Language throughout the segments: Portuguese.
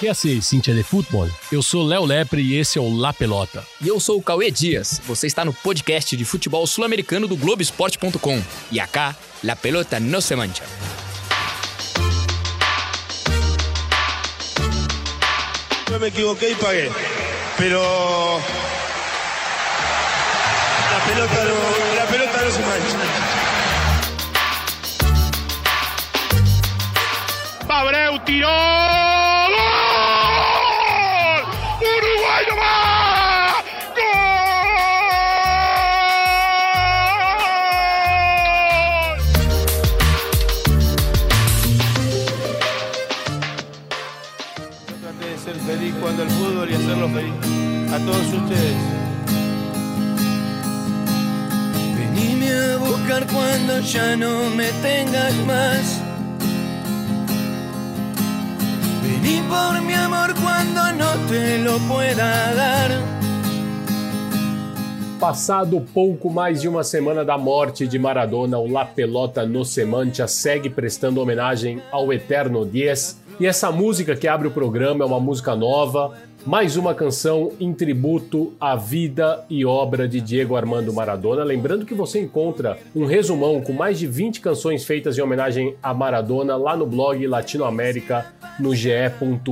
Que é assim, Cintia de Futebol? Eu sou Léo Lepre e esse é o La Pelota. E eu sou o Cauê Dias. Você está no podcast de futebol sul-americano do Globoesporte.com. E acá, La Pelota no se mancha. Eu me equivoquei e paguei. Pero la pelota no, la pelota no se mancha. Abreu tiró. Cuando ya no me tengas más. Vení por mi amor cuando no te lo pueda dar. Passado pouco mais de uma semana da morte de Maradona, o La Pelota no Semantia segue prestando homenagem ao eterno 10. E essa música que abre o programa é uma música nova, mais uma canção em tributo à vida e obra de Diego Armando Maradona. Lembrando que você encontra um resumão com mais de 20 canções feitas em homenagem a Maradona lá no blog Latinoamérica no ge.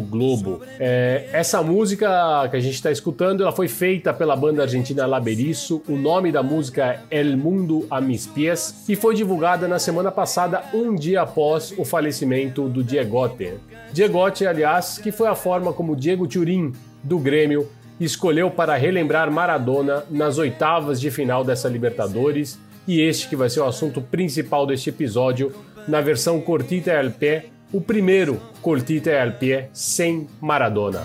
Globo. É, essa música que a gente está escutando ela foi feita pela banda argentina Laberiço. O nome da música é El Mundo a Mis Pies e foi divulgada na semana passada, um dia após o falecimento do Diegote. Diegote, aliás, que foi a forma como Diego Turin do Grêmio escolheu para relembrar Maradona nas oitavas de final dessa Libertadores e este que vai ser o assunto principal deste episódio na versão Cortita al Pé, o primeiro Cortita al Pé sem Maradona.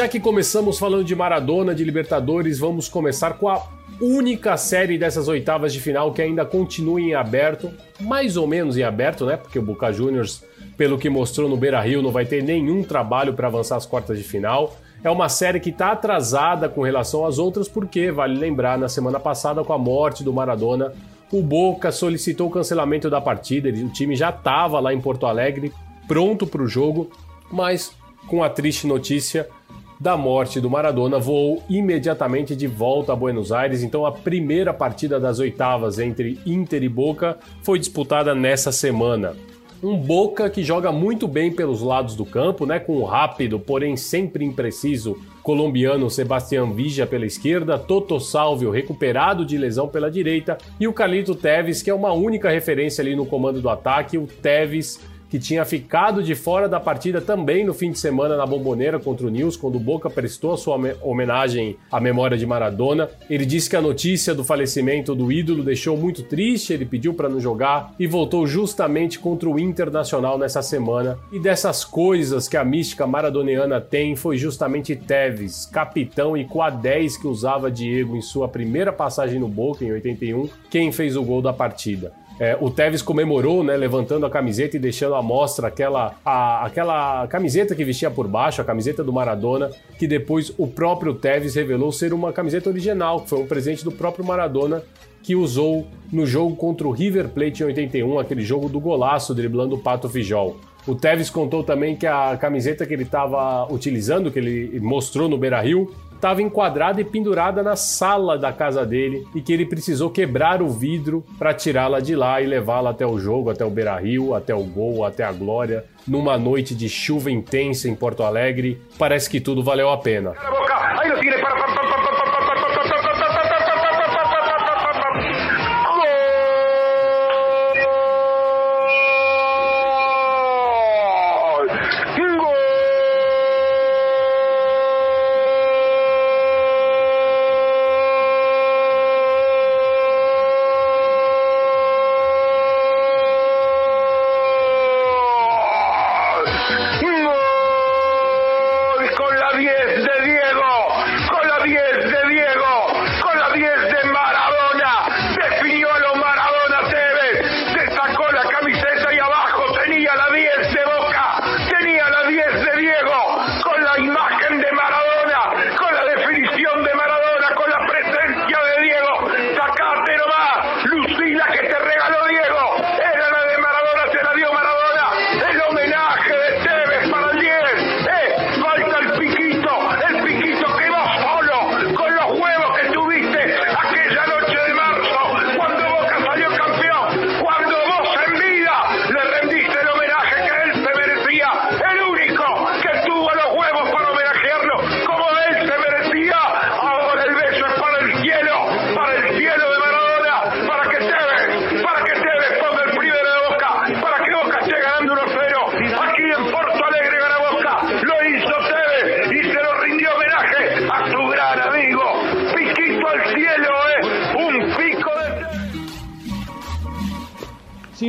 Já que começamos falando de Maradona, de Libertadores, vamos começar com a única série dessas oitavas de final que ainda continua em aberto, mais ou menos em aberto, né? Porque o Boca Juniors, pelo que mostrou no Beira-Rio, não vai ter nenhum trabalho para avançar as quartas de final. É uma série que está atrasada com relação às outras, porque, vale lembrar, na semana passada, com a morte do Maradona, o Boca solicitou o cancelamento da partida. O time já estava lá em Porto Alegre, pronto para o jogo, mas com a triste notícia da morte do Maradona, voou imediatamente de volta a Buenos Aires. Então, a primeira partida das oitavas entre Inter e Boca foi disputada nessa semana. Um Boca que joga muito bem pelos lados do campo, né? Com o rápido, porém sempre impreciso colombiano Sebastián Villa pela esquerda, Toto Salvio recuperado de lesão pela direita e o Carlito Teves, que é uma única referência ali no comando do ataque, o Teves que tinha ficado de fora da partida também no fim de semana na Bomboneira contra o News, quando o Boca prestou a sua homenagem à memória de Maradona. Ele disse que a notícia do falecimento do ídolo deixou muito triste, ele pediu para não jogar e voltou justamente contra o Internacional nessa semana. E dessas coisas que a mística maradoniana tem foi justamente Teves, capitão e com a 10 que usava Diego em sua primeira passagem no Boca em 81, quem fez o gol da partida. É, o Tevez comemorou, né, levantando a camiseta e deixando à mostra aquela, a, aquela camiseta que vestia por baixo, a camiseta do Maradona, que depois o próprio Tevez revelou ser uma camiseta original, que foi um presente do próprio Maradona que usou no jogo contra o River Plate em 81, aquele jogo do golaço driblando o Pato Fijol. O Tevez contou também que a camiseta que ele estava utilizando, que ele mostrou no Beira Rio, estava enquadrada e pendurada na sala da casa dele e que ele precisou quebrar o vidro para tirá-la de lá e levá-la até o jogo, até o Beira Rio, até o gol, até a glória. Numa noite de chuva intensa em Porto Alegre, parece que tudo valeu a pena. Javier.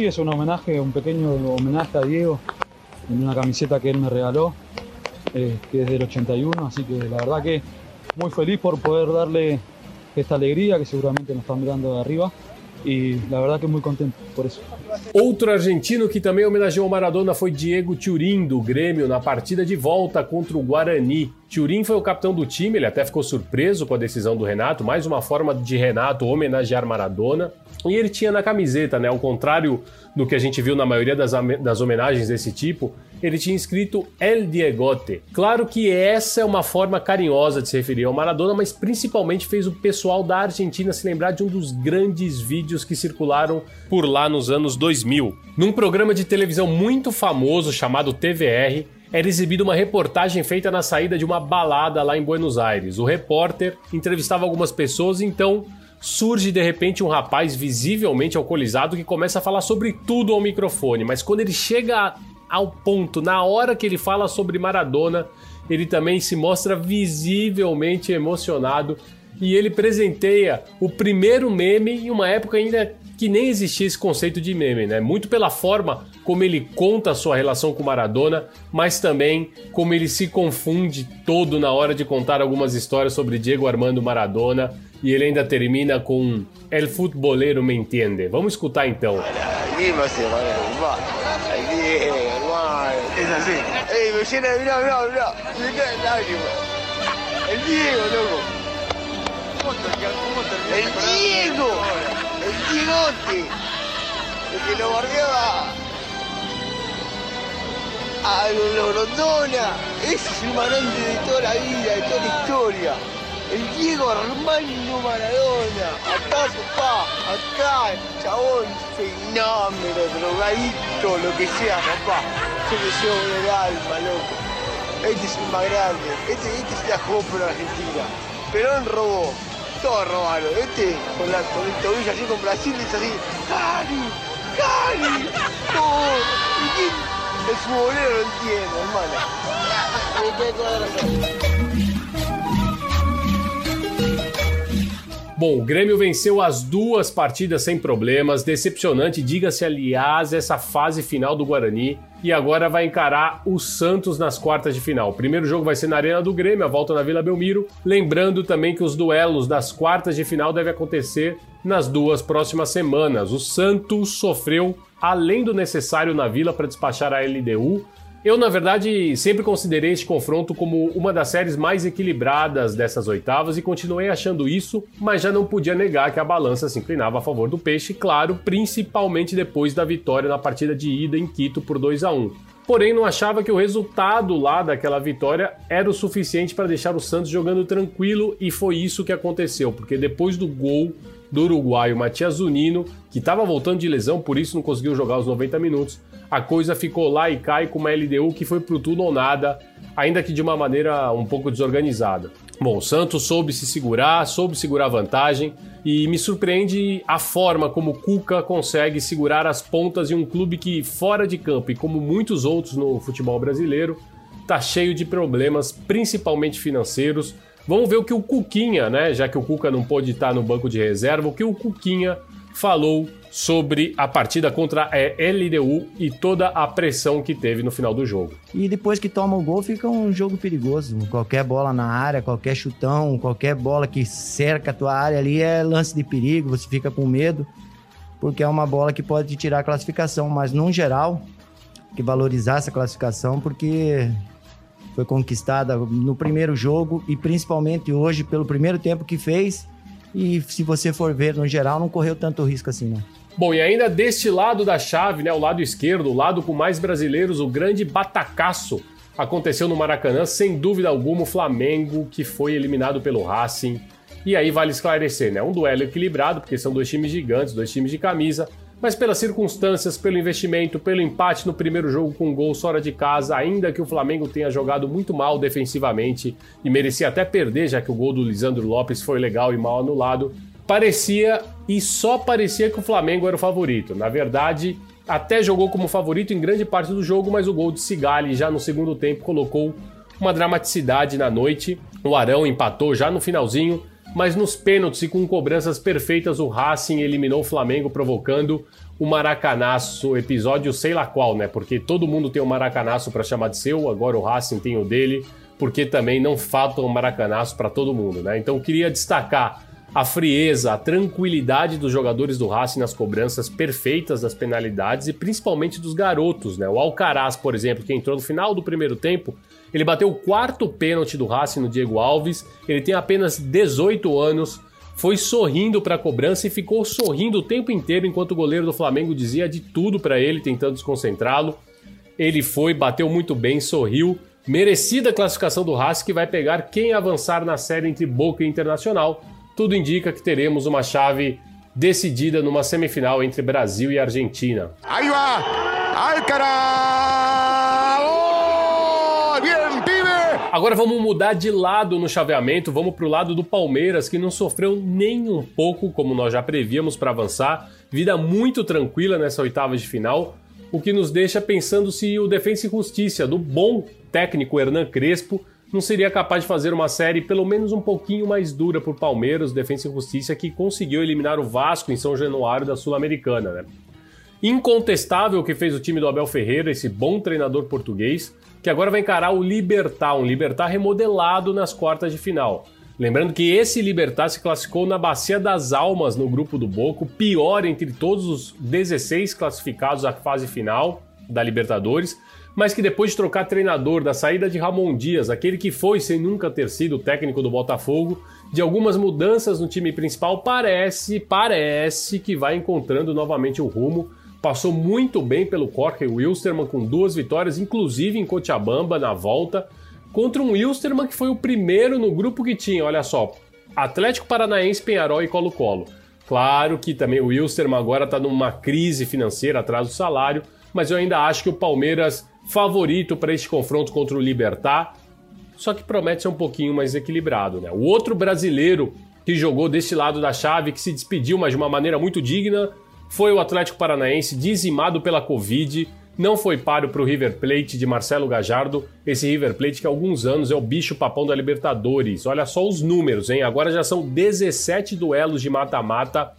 Es un homenaje, un pequeño homenaje a Diego en una camiseta que él me regaló, eh, que es del 81, así que la verdad que muy feliz por poder darle esta alegría que seguramente nos están mirando de arriba e na verdade que muito contente por isso. Outro argentino que também homenageou Maradona foi Diego Turin, do Grêmio, na partida de volta contra o Guarani. Turin foi o capitão do time, ele até ficou surpreso com a decisão do Renato, mais uma forma de Renato homenagear Maradona. E ele tinha na camiseta, né? Ao contrário do que a gente viu na maioria das, das homenagens desse tipo, ele tinha escrito El Diegote. Claro que essa é uma forma carinhosa de se referir ao Maradona, mas principalmente fez o pessoal da Argentina se lembrar de um dos grandes vídeos que circularam por lá nos anos 2000. Num programa de televisão muito famoso chamado TVR, era exibida uma reportagem feita na saída de uma balada lá em Buenos Aires. O repórter entrevistava algumas pessoas, então surge de repente um rapaz visivelmente alcoolizado que começa a falar sobre tudo ao microfone, mas quando ele chega ao ponto, na hora que ele fala sobre Maradona, ele também se mostra visivelmente emocionado e ele presenteia o primeiro meme em uma época ainda que nem existia esse conceito de meme, né? Muito pela forma como ele conta a sua relação com Maradona, mas também como ele se confunde todo na hora de contar algumas histórias sobre Diego Armando Maradona e ele ainda termina com El futbolero me entiende. Vamos escutar então. Así. Llena de mirá, mirá, mirá. Me caen lágrimas. El Diego, loco. El Diego. El Diegote. El que lo bardeaba. A los Grondona. Ese es el marante de toda la vida, de toda la historia. El Diego Armando Maradona. Acá, papá. Acá, chabón. Fenómeno, drogadito, lo que sea, papá. Llevo en el alma, loco. Este es el más grande. Este, este se la jugó por Argentina. Perón robó. Todos robaron. Este con, la, con el tobillo así con Brasil es así. ¡Cari! ¡Cari! ¡Todo! ¿Y quién? El futbolero lo entiende, hermano. Bom, o Grêmio venceu as duas partidas sem problemas, decepcionante, diga-se aliás, essa fase final do Guarani e agora vai encarar o Santos nas quartas de final. O primeiro jogo vai ser na Arena do Grêmio, a volta na Vila Belmiro. Lembrando também que os duelos das quartas de final devem acontecer nas duas próximas semanas. O Santos sofreu além do necessário na Vila para despachar a LDU eu, na verdade, sempre considerei este confronto como uma das séries mais equilibradas dessas oitavas e continuei achando isso, mas já não podia negar que a balança se inclinava a favor do Peixe, claro, principalmente depois da vitória na partida de ida em Quito por 2 a 1. Porém, não achava que o resultado lá daquela vitória era o suficiente para deixar o Santos jogando tranquilo e foi isso que aconteceu, porque depois do gol do uruguaio Matias Zunino, que estava voltando de lesão, por isso não conseguiu jogar os 90 minutos, a coisa ficou lá e cai com uma LDU que foi pro tudo ou nada, ainda que de uma maneira um pouco desorganizada. Bom, o Santos soube se segurar, soube segurar vantagem e me surpreende a forma como Cuca consegue segurar as pontas de um clube que, fora de campo e como muitos outros no futebol brasileiro, tá cheio de problemas, principalmente financeiros. Vamos ver o que o Cuquinha, né, já que o Cuca não pôde estar no banco de reserva, o que o Cuquinha falou sobre a partida contra a LDU e toda a pressão que teve no final do jogo. E depois que toma o gol, fica um jogo perigoso. Qualquer bola na área, qualquer chutão, qualquer bola que cerca a tua área ali é lance de perigo, você fica com medo, porque é uma bola que pode te tirar a classificação. Mas, no geral, que valorizar essa classificação, porque foi conquistada no primeiro jogo e principalmente hoje pelo primeiro tempo que fez. E se você for ver no geral, não correu tanto risco assim, não. Bom, e ainda deste lado da chave, né, o lado esquerdo, o lado com mais brasileiros, o grande batacaço aconteceu no Maracanã, sem dúvida alguma, o Flamengo, que foi eliminado pelo Racing. E aí vale esclarecer, né? Um duelo equilibrado, porque são dois times gigantes, dois times de camisa, mas pelas circunstâncias, pelo investimento, pelo empate no primeiro jogo com gol fora de casa, ainda que o Flamengo tenha jogado muito mal defensivamente e merecia até perder, já que o gol do Lisandro Lopes foi legal e mal anulado, parecia e só parecia que o Flamengo era o favorito. Na verdade, até jogou como favorito em grande parte do jogo, mas o gol de Sigali já no segundo tempo colocou uma dramaticidade na noite. O Arão empatou já no finalzinho, mas nos pênaltis e com cobranças perfeitas o Racing eliminou o Flamengo, provocando o Maracanaço, episódio sei lá qual, né? Porque todo mundo tem um Maracanaço para chamar de seu, agora o Racing tem o dele, porque também não falta um Maracanaço para todo mundo, né? Então queria destacar a frieza, a tranquilidade dos jogadores do Racing nas cobranças perfeitas das penalidades e principalmente dos garotos, né? O Alcaraz, por exemplo, que entrou no final do primeiro tempo, ele bateu o quarto pênalti do Racing no Diego Alves, ele tem apenas 18 anos, foi sorrindo para a cobrança e ficou sorrindo o tempo inteiro enquanto o goleiro do Flamengo dizia de tudo para ele, tentando desconcentrá-lo. Ele foi, bateu muito bem, sorriu. Merecida classificação do Racing que vai pegar quem avançar na série entre Boca e Internacional tudo indica que teremos uma chave decidida numa semifinal entre Brasil e Argentina. Aí vai! Alcaraz! Oh, bien, pibe! Agora vamos mudar de lado no chaveamento, vamos para o lado do Palmeiras, que não sofreu nem um pouco, como nós já prevíamos, para avançar. Vida muito tranquila nessa oitava de final, o que nos deixa pensando se o Defensa e Justiça do bom técnico Hernan Crespo não seria capaz de fazer uma série pelo menos um pouquinho mais dura por Palmeiras, Defensa e Justiça, que conseguiu eliminar o Vasco em São Januário da Sul-Americana, né? Incontestável que fez o time do Abel Ferreira, esse bom treinador português, que agora vai encarar o Libertar, um Libertar remodelado nas quartas de final. Lembrando que esse Libertar se classificou na Bacia das Almas no grupo do Boco, pior entre todos os 16 classificados à fase final da Libertadores, mas que depois de trocar treinador, da saída de Ramon Dias, aquele que foi sem nunca ter sido técnico do Botafogo, de algumas mudanças no time principal, parece, parece que vai encontrando novamente o rumo. Passou muito bem pelo Jorge Wilstermann com duas vitórias, inclusive em Cochabamba na volta, contra um Wilstermann que foi o primeiro no grupo que tinha, olha só, Atlético Paranaense, Penharol e Colo-Colo. Claro que também o Wilstermann agora está numa crise financeira atrás do salário, mas eu ainda acho que o Palmeiras favorito para este confronto contra o Libertar, só que promete ser um pouquinho mais equilibrado. Né? O outro brasileiro que jogou desse lado da chave, que se despediu, mas de uma maneira muito digna, foi o Atlético Paranaense, dizimado pela Covid. Não foi páreo para o River Plate de Marcelo Gajardo, esse River Plate que há alguns anos é o bicho papão da Libertadores. Olha só os números, hein? Agora já são 17 duelos de mata-mata,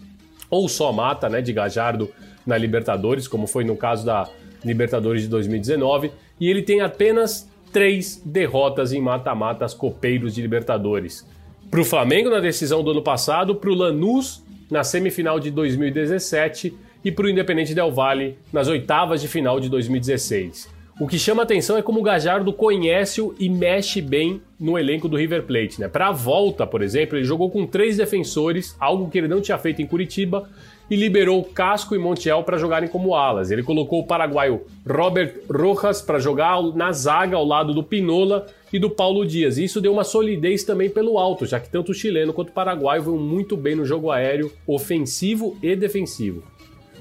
ou só mata, né, de Gajardo na Libertadores, como foi no caso da Libertadores de 2019, e ele tem apenas três derrotas em mata-matas copeiros de Libertadores. Para o Flamengo na decisão do ano passado, para o Lanús na semifinal de 2017 e para o Independente Del Valle nas oitavas de final de 2016. O que chama atenção é como o Gajardo conhece e mexe bem no elenco do River Plate. Né? Para a volta, por exemplo, ele jogou com três defensores, algo que ele não tinha feito em Curitiba, e liberou Casco e Montiel para jogarem como alas. Ele colocou o paraguaio Robert Rojas para jogar na zaga ao lado do Pinola e do Paulo Dias. E isso deu uma solidez também pelo alto, já que tanto o chileno quanto o paraguaio vão muito bem no jogo aéreo, ofensivo e defensivo.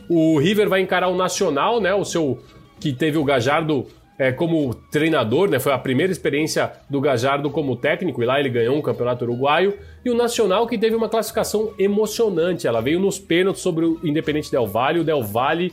O River vai encarar o Nacional, né? O seu que teve o Gajardo é, como treinador, né? Foi a primeira experiência do Gajardo como técnico, e lá ele ganhou um campeonato uruguaio. E o Nacional, que teve uma classificação emocionante. Ela veio nos pênaltis sobre o Independente Del Valle. O Del Valle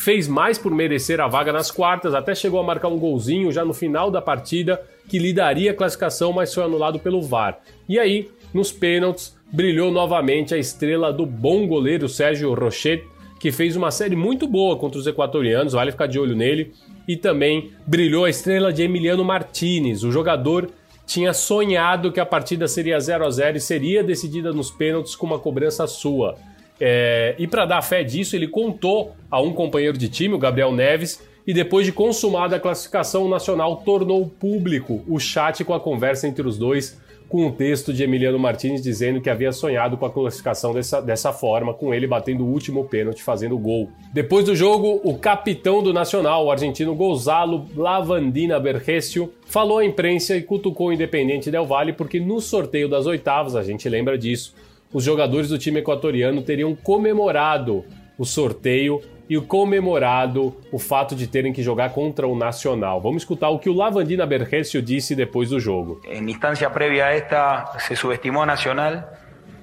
fez mais por merecer a vaga nas quartas, até chegou a marcar um golzinho já no final da partida, que lhe daria a classificação, mas foi anulado pelo VAR. E aí, nos pênaltis, brilhou novamente a estrela do bom goleiro Sérgio Rocher, que fez uma série muito boa contra os equatorianos, vale ficar de olho nele e também brilhou a estrela de Emiliano Martinez. O jogador tinha sonhado que a partida seria 0 a 0 e seria decidida nos pênaltis com uma cobrança sua. É, e para dar fé disso, ele contou a um companheiro de time, o Gabriel Neves, e depois de consumada a classificação nacional, tornou público o chat com a conversa entre os dois, com um texto de Emiliano Martins dizendo que havia sonhado com a classificação dessa, dessa forma, com ele batendo o último pênalti, fazendo gol. Depois do jogo, o capitão do Nacional, o argentino Gonzalo Lavandina Bergesio, falou à imprensa e cutucou o Independente Del Valle porque no sorteio das oitavas, a gente lembra disso, os jogadores do time equatoriano teriam comemorado o sorteio e o comemorado o fato de terem que jogar contra o Nacional. Vamos escutar o que o Lavandina Bergesio disse depois do jogo. En instancia previa a esta se subestimó a Nacional.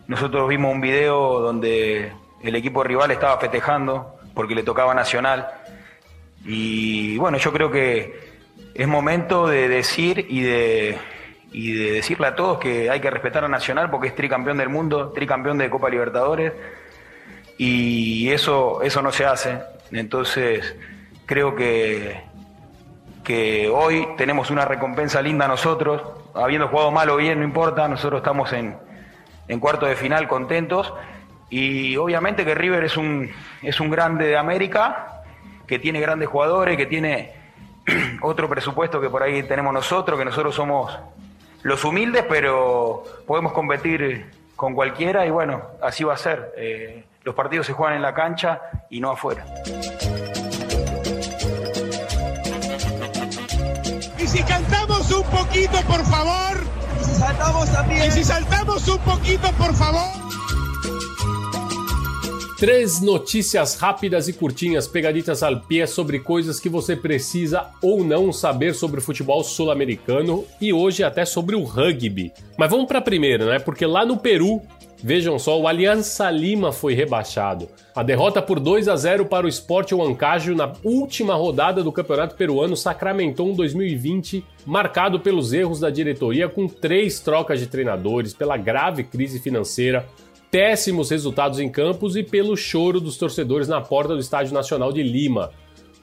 Nosotros vimos un video donde el equipo rival estaba festejando porque le tocaba Nacional. Y bueno, yo creo que es momento de decir y de, y de decirle a todos que hay que respetar a Nacional porque es tricampeón del mundo, tricampeón de Copa Libertadores y eso, eso no se hace. Entonces, creo que, que hoy tenemos una recompensa linda nosotros, habiendo jugado mal o bien, no importa, nosotros estamos en, en cuarto de final contentos y obviamente que River es un, es un grande de América, que tiene grandes jugadores, que tiene otro presupuesto que por ahí tenemos nosotros, que nosotros somos los humildes, pero podemos competir con cualquiera y bueno, así va a ser. Eh, los partidos se juegan en la cancha y no afuera. Y si cantamos un poquito, por favor. Y si saltamos también. Y si saltamos un poquito, por favor. Três notícias rápidas e curtinhas, pegaditas al pé sobre coisas que você precisa ou não saber sobre o futebol sul-americano e hoje até sobre o rugby. Mas vamos para a primeira, né? Porque lá no Peru, vejam só, o Aliança Lima foi rebaixado. A derrota por 2 a 0 para o Sport Huancayo na última rodada do Campeonato Peruano sacramentou um 2020 marcado pelos erros da diretoria com três trocas de treinadores, pela grave crise financeira péssimos resultados em campos e pelo choro dos torcedores na porta do Estádio Nacional de Lima.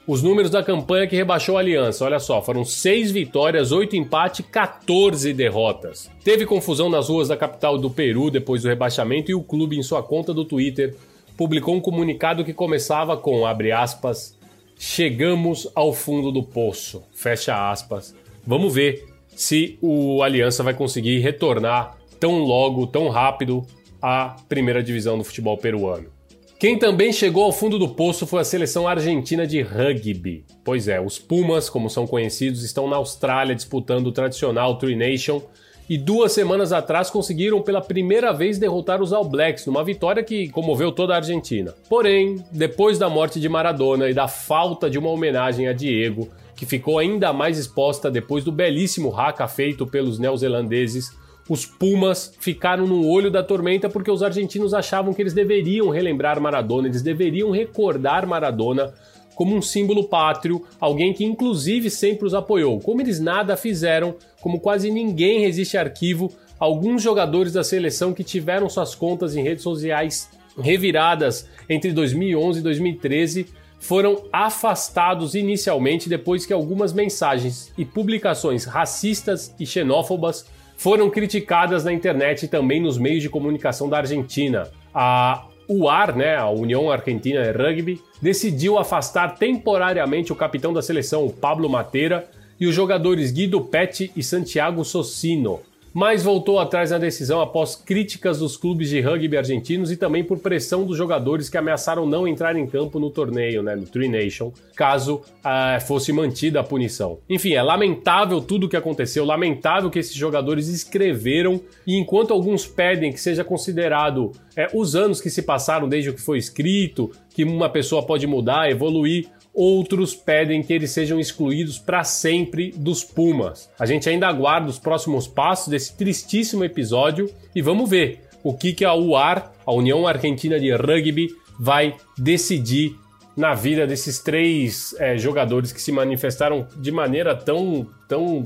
Os números da campanha que rebaixou a Aliança, olha só, foram 6 vitórias, 8 empates, 14 derrotas. Teve confusão nas ruas da capital do Peru depois do rebaixamento e o clube, em sua conta do Twitter, publicou um comunicado que começava com, abre aspas, chegamos ao fundo do poço, fecha aspas. Vamos ver se o Aliança vai conseguir retornar tão logo, tão rápido à primeira divisão do futebol peruano. Quem também chegou ao fundo do poço foi a seleção argentina de rugby. Pois é, os Pumas, como são conhecidos, estão na Austrália disputando o tradicional Tri Nation e duas semanas atrás conseguiram pela primeira vez derrotar os All Blacks, numa vitória que comoveu toda a Argentina. Porém, depois da morte de Maradona e da falta de uma homenagem a Diego, que ficou ainda mais exposta depois do belíssimo haka feito pelos neozelandeses, os Pumas ficaram no olho da tormenta porque os argentinos achavam que eles deveriam relembrar Maradona, eles deveriam recordar Maradona como um símbolo pátrio, alguém que inclusive sempre os apoiou. Como eles nada fizeram, como quase ninguém resiste arquivo, alguns jogadores da seleção que tiveram suas contas em redes sociais reviradas entre 2011 e 2013 foram afastados inicialmente depois que algumas mensagens e publicações racistas e xenófobas foram criticadas na internet e também nos meios de comunicação da Argentina. A UAR, né, a União Argentina de Rugby, decidiu afastar temporariamente o capitão da seleção, Pablo Mateira, e os jogadores Guido Petti e Santiago Socino mas voltou atrás na decisão após críticas dos clubes de rugby argentinos e também por pressão dos jogadores que ameaçaram não entrar em campo no torneio, né, no Tri Nation, caso uh, fosse mantida a punição. Enfim, é lamentável tudo o que aconteceu, lamentável que esses jogadores escreveram e enquanto alguns pedem que seja considerado é, os anos que se passaram desde o que foi escrito, que uma pessoa pode mudar, evoluir, outros pedem que eles sejam excluídos para sempre dos Pumas. A gente ainda aguarda os próximos passos desse tristíssimo episódio e vamos ver o que, que a UAR, a União Argentina de Rugby, vai decidir na vida desses três é, jogadores que se manifestaram de maneira tão, tão,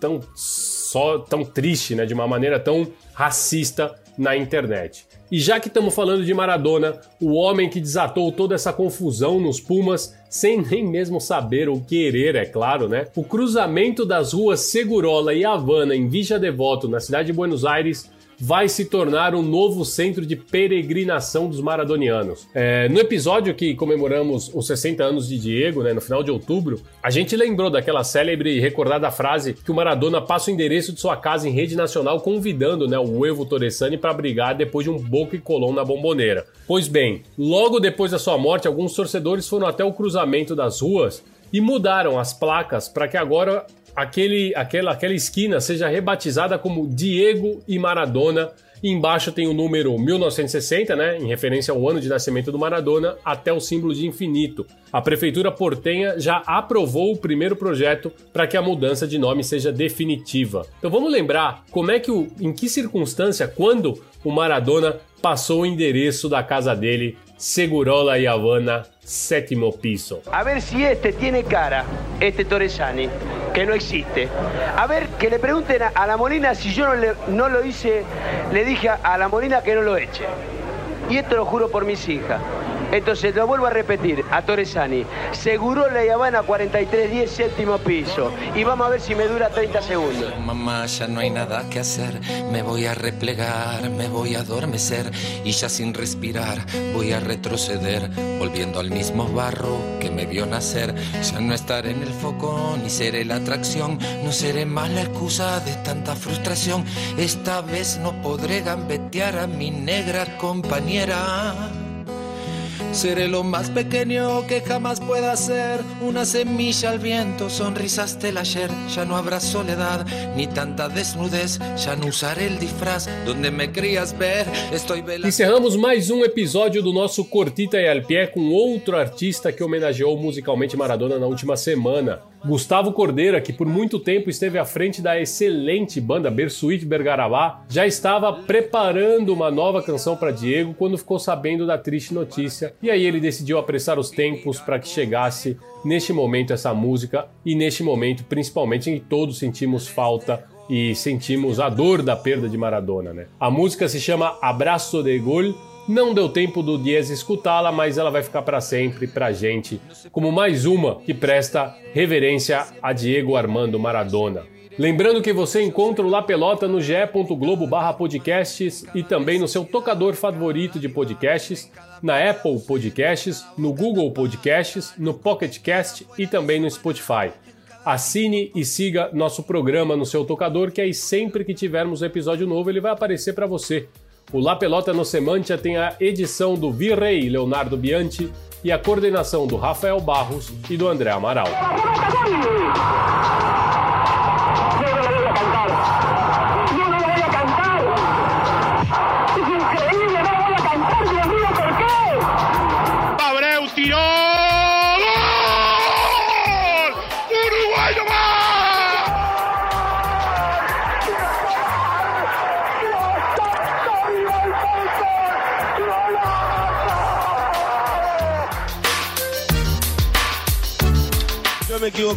tão só, tão triste, né? De uma maneira tão racista na internet. E já que estamos falando de Maradona, o homem que desatou toda essa confusão nos Pumas, sem nem mesmo saber ou querer, é claro, né? O cruzamento das ruas Segurola e Havana em Villa Devoto, na cidade de Buenos Aires, vai se tornar um novo centro de peregrinação dos maradonianos. É, no episódio que comemoramos os 60 anos de Diego, né, no final de outubro, a gente lembrou daquela célebre e recordada frase que o Maradona passa o endereço de sua casa em rede nacional convidando né, o Evo Torresani para brigar depois de um boca e colão na bomboneira. Pois bem, logo depois da sua morte, alguns torcedores foram até o cruzamento das ruas e mudaram as placas para que agora aquele, aquela, aquela esquina seja rebatizada como Diego e Maradona. E embaixo tem o número 1960, né, em referência ao ano de nascimento do Maradona, até o símbolo de infinito. A prefeitura portenha já aprovou o primeiro projeto para que a mudança de nome seja definitiva. Então vamos lembrar como é que o, em que circunstância, quando o Maradona passou o endereço da casa dele, Segurola y Habana, séptimo piso. A ver si este tiene cara, este Torresani, que no existe. A ver, que le pregunten a, la Molina si yo no, le, no lo hice, le dije a, a la Molina que no lo eche. Y esto lo juro por mis hijas. Entonces lo vuelvo a repetir a Torresani. Seguro la Habana 4310 séptimo piso. Y vamos a ver si me dura 30 segundos. Mamá, ya no hay nada que hacer. Me voy a replegar, me voy a adormecer. Y ya sin respirar voy a retroceder. Volviendo al mismo barro que me vio nacer. Ya no estaré en el foco ni seré la atracción. No seré más la excusa de tanta frustración. Esta vez no podré gambetear a mi negra compañera. Seré lo más pequeño que jamás pueda ser, una semilla al viento, sonrisas del ayer, ya no habrá soledad, ni tanta desnudez, já não usaré el disfraz donde me querías ver, estoy velando. Encerramos mais um episódio do nosso Cortita e al Pé com outro artista que homenageou musicalmente Maradona na última semana. Gustavo Cordeira, que por muito tempo esteve à frente da excelente banda Bersuit Bergarabá, já estava preparando uma nova canção para Diego quando ficou sabendo da triste notícia, e aí ele decidiu apressar os tempos para que chegasse neste momento essa música e neste momento principalmente em que todos sentimos falta e sentimos a dor da perda de Maradona, né? A música se chama Abraço de Gol não deu tempo do Dias escutá-la, mas ela vai ficar para sempre pra gente, como mais uma que presta reverência a Diego Armando Maradona. Lembrando que você encontra o La Pelota no ge.globo barra podcasts e também no seu tocador favorito de podcasts, na Apple Podcasts, no Google Podcasts, no Pocket Cast e também no Spotify. Assine e siga nosso programa no seu tocador, que aí sempre que tivermos um episódio novo ele vai aparecer para você. O La Pelota no Semantia tem a edição do Virrei Leonardo Bianchi e a coordenação do Rafael Barros e do André Amaral.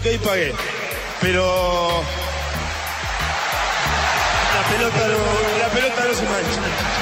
Y pagué. Pero la pelota no, la pelota no se mancha.